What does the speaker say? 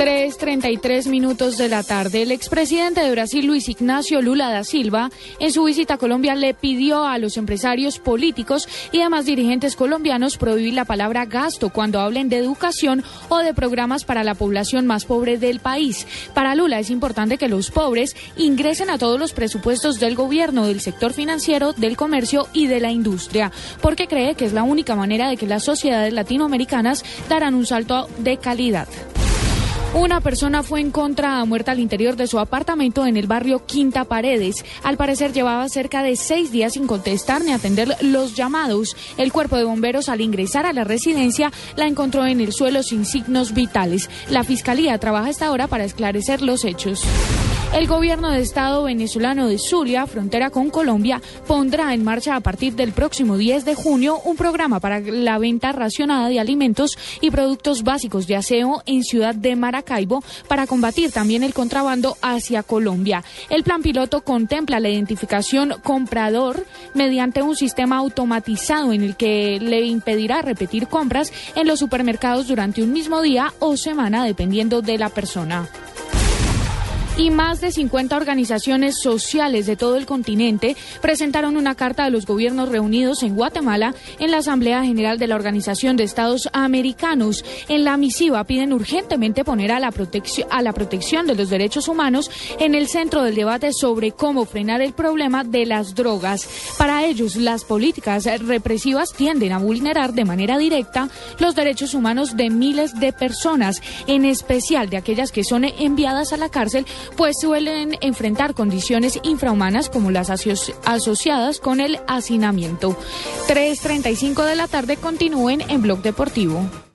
3.33 minutos de la tarde. El expresidente de Brasil, Luis Ignacio Lula da Silva, en su visita a Colombia le pidió a los empresarios políticos y demás dirigentes colombianos prohibir la palabra gasto cuando hablen de educación o de programas para la población más pobre del país. Para Lula es importante que los pobres ingresen a todos los presupuestos del gobierno, del sector financiero, del comercio y de la industria, porque cree que es la única manera de que las sociedades latinoamericanas darán un salto de calidad. Una persona fue encontrada muerta al interior de su apartamento en el barrio Quinta Paredes. Al parecer llevaba cerca de seis días sin contestar ni atender los llamados. El cuerpo de bomberos al ingresar a la residencia la encontró en el suelo sin signos vitales. La fiscalía trabaja hasta ahora para esclarecer los hechos. El gobierno de Estado venezolano de Zulia, frontera con Colombia, pondrá en marcha a partir del próximo 10 de junio un programa para la venta racionada de alimentos y productos básicos de aseo en Ciudad de Maracaibo para combatir también el contrabando hacia Colombia. El plan piloto contempla la identificación comprador mediante un sistema automatizado en el que le impedirá repetir compras en los supermercados durante un mismo día o semana dependiendo de la persona y más de 50 organizaciones sociales de todo el continente presentaron una carta a los gobiernos reunidos en Guatemala en la Asamblea General de la Organización de Estados Americanos. En la misiva piden urgentemente poner a la, a la protección de los derechos humanos en el centro del debate sobre cómo frenar el problema de las drogas. Para ellos, las políticas represivas tienden a vulnerar de manera directa los derechos humanos de miles de personas, en especial de aquellas que son enviadas a la cárcel pues suelen enfrentar condiciones infrahumanas como las asociadas con el hacinamiento. 3.35 de la tarde continúen en Blog Deportivo.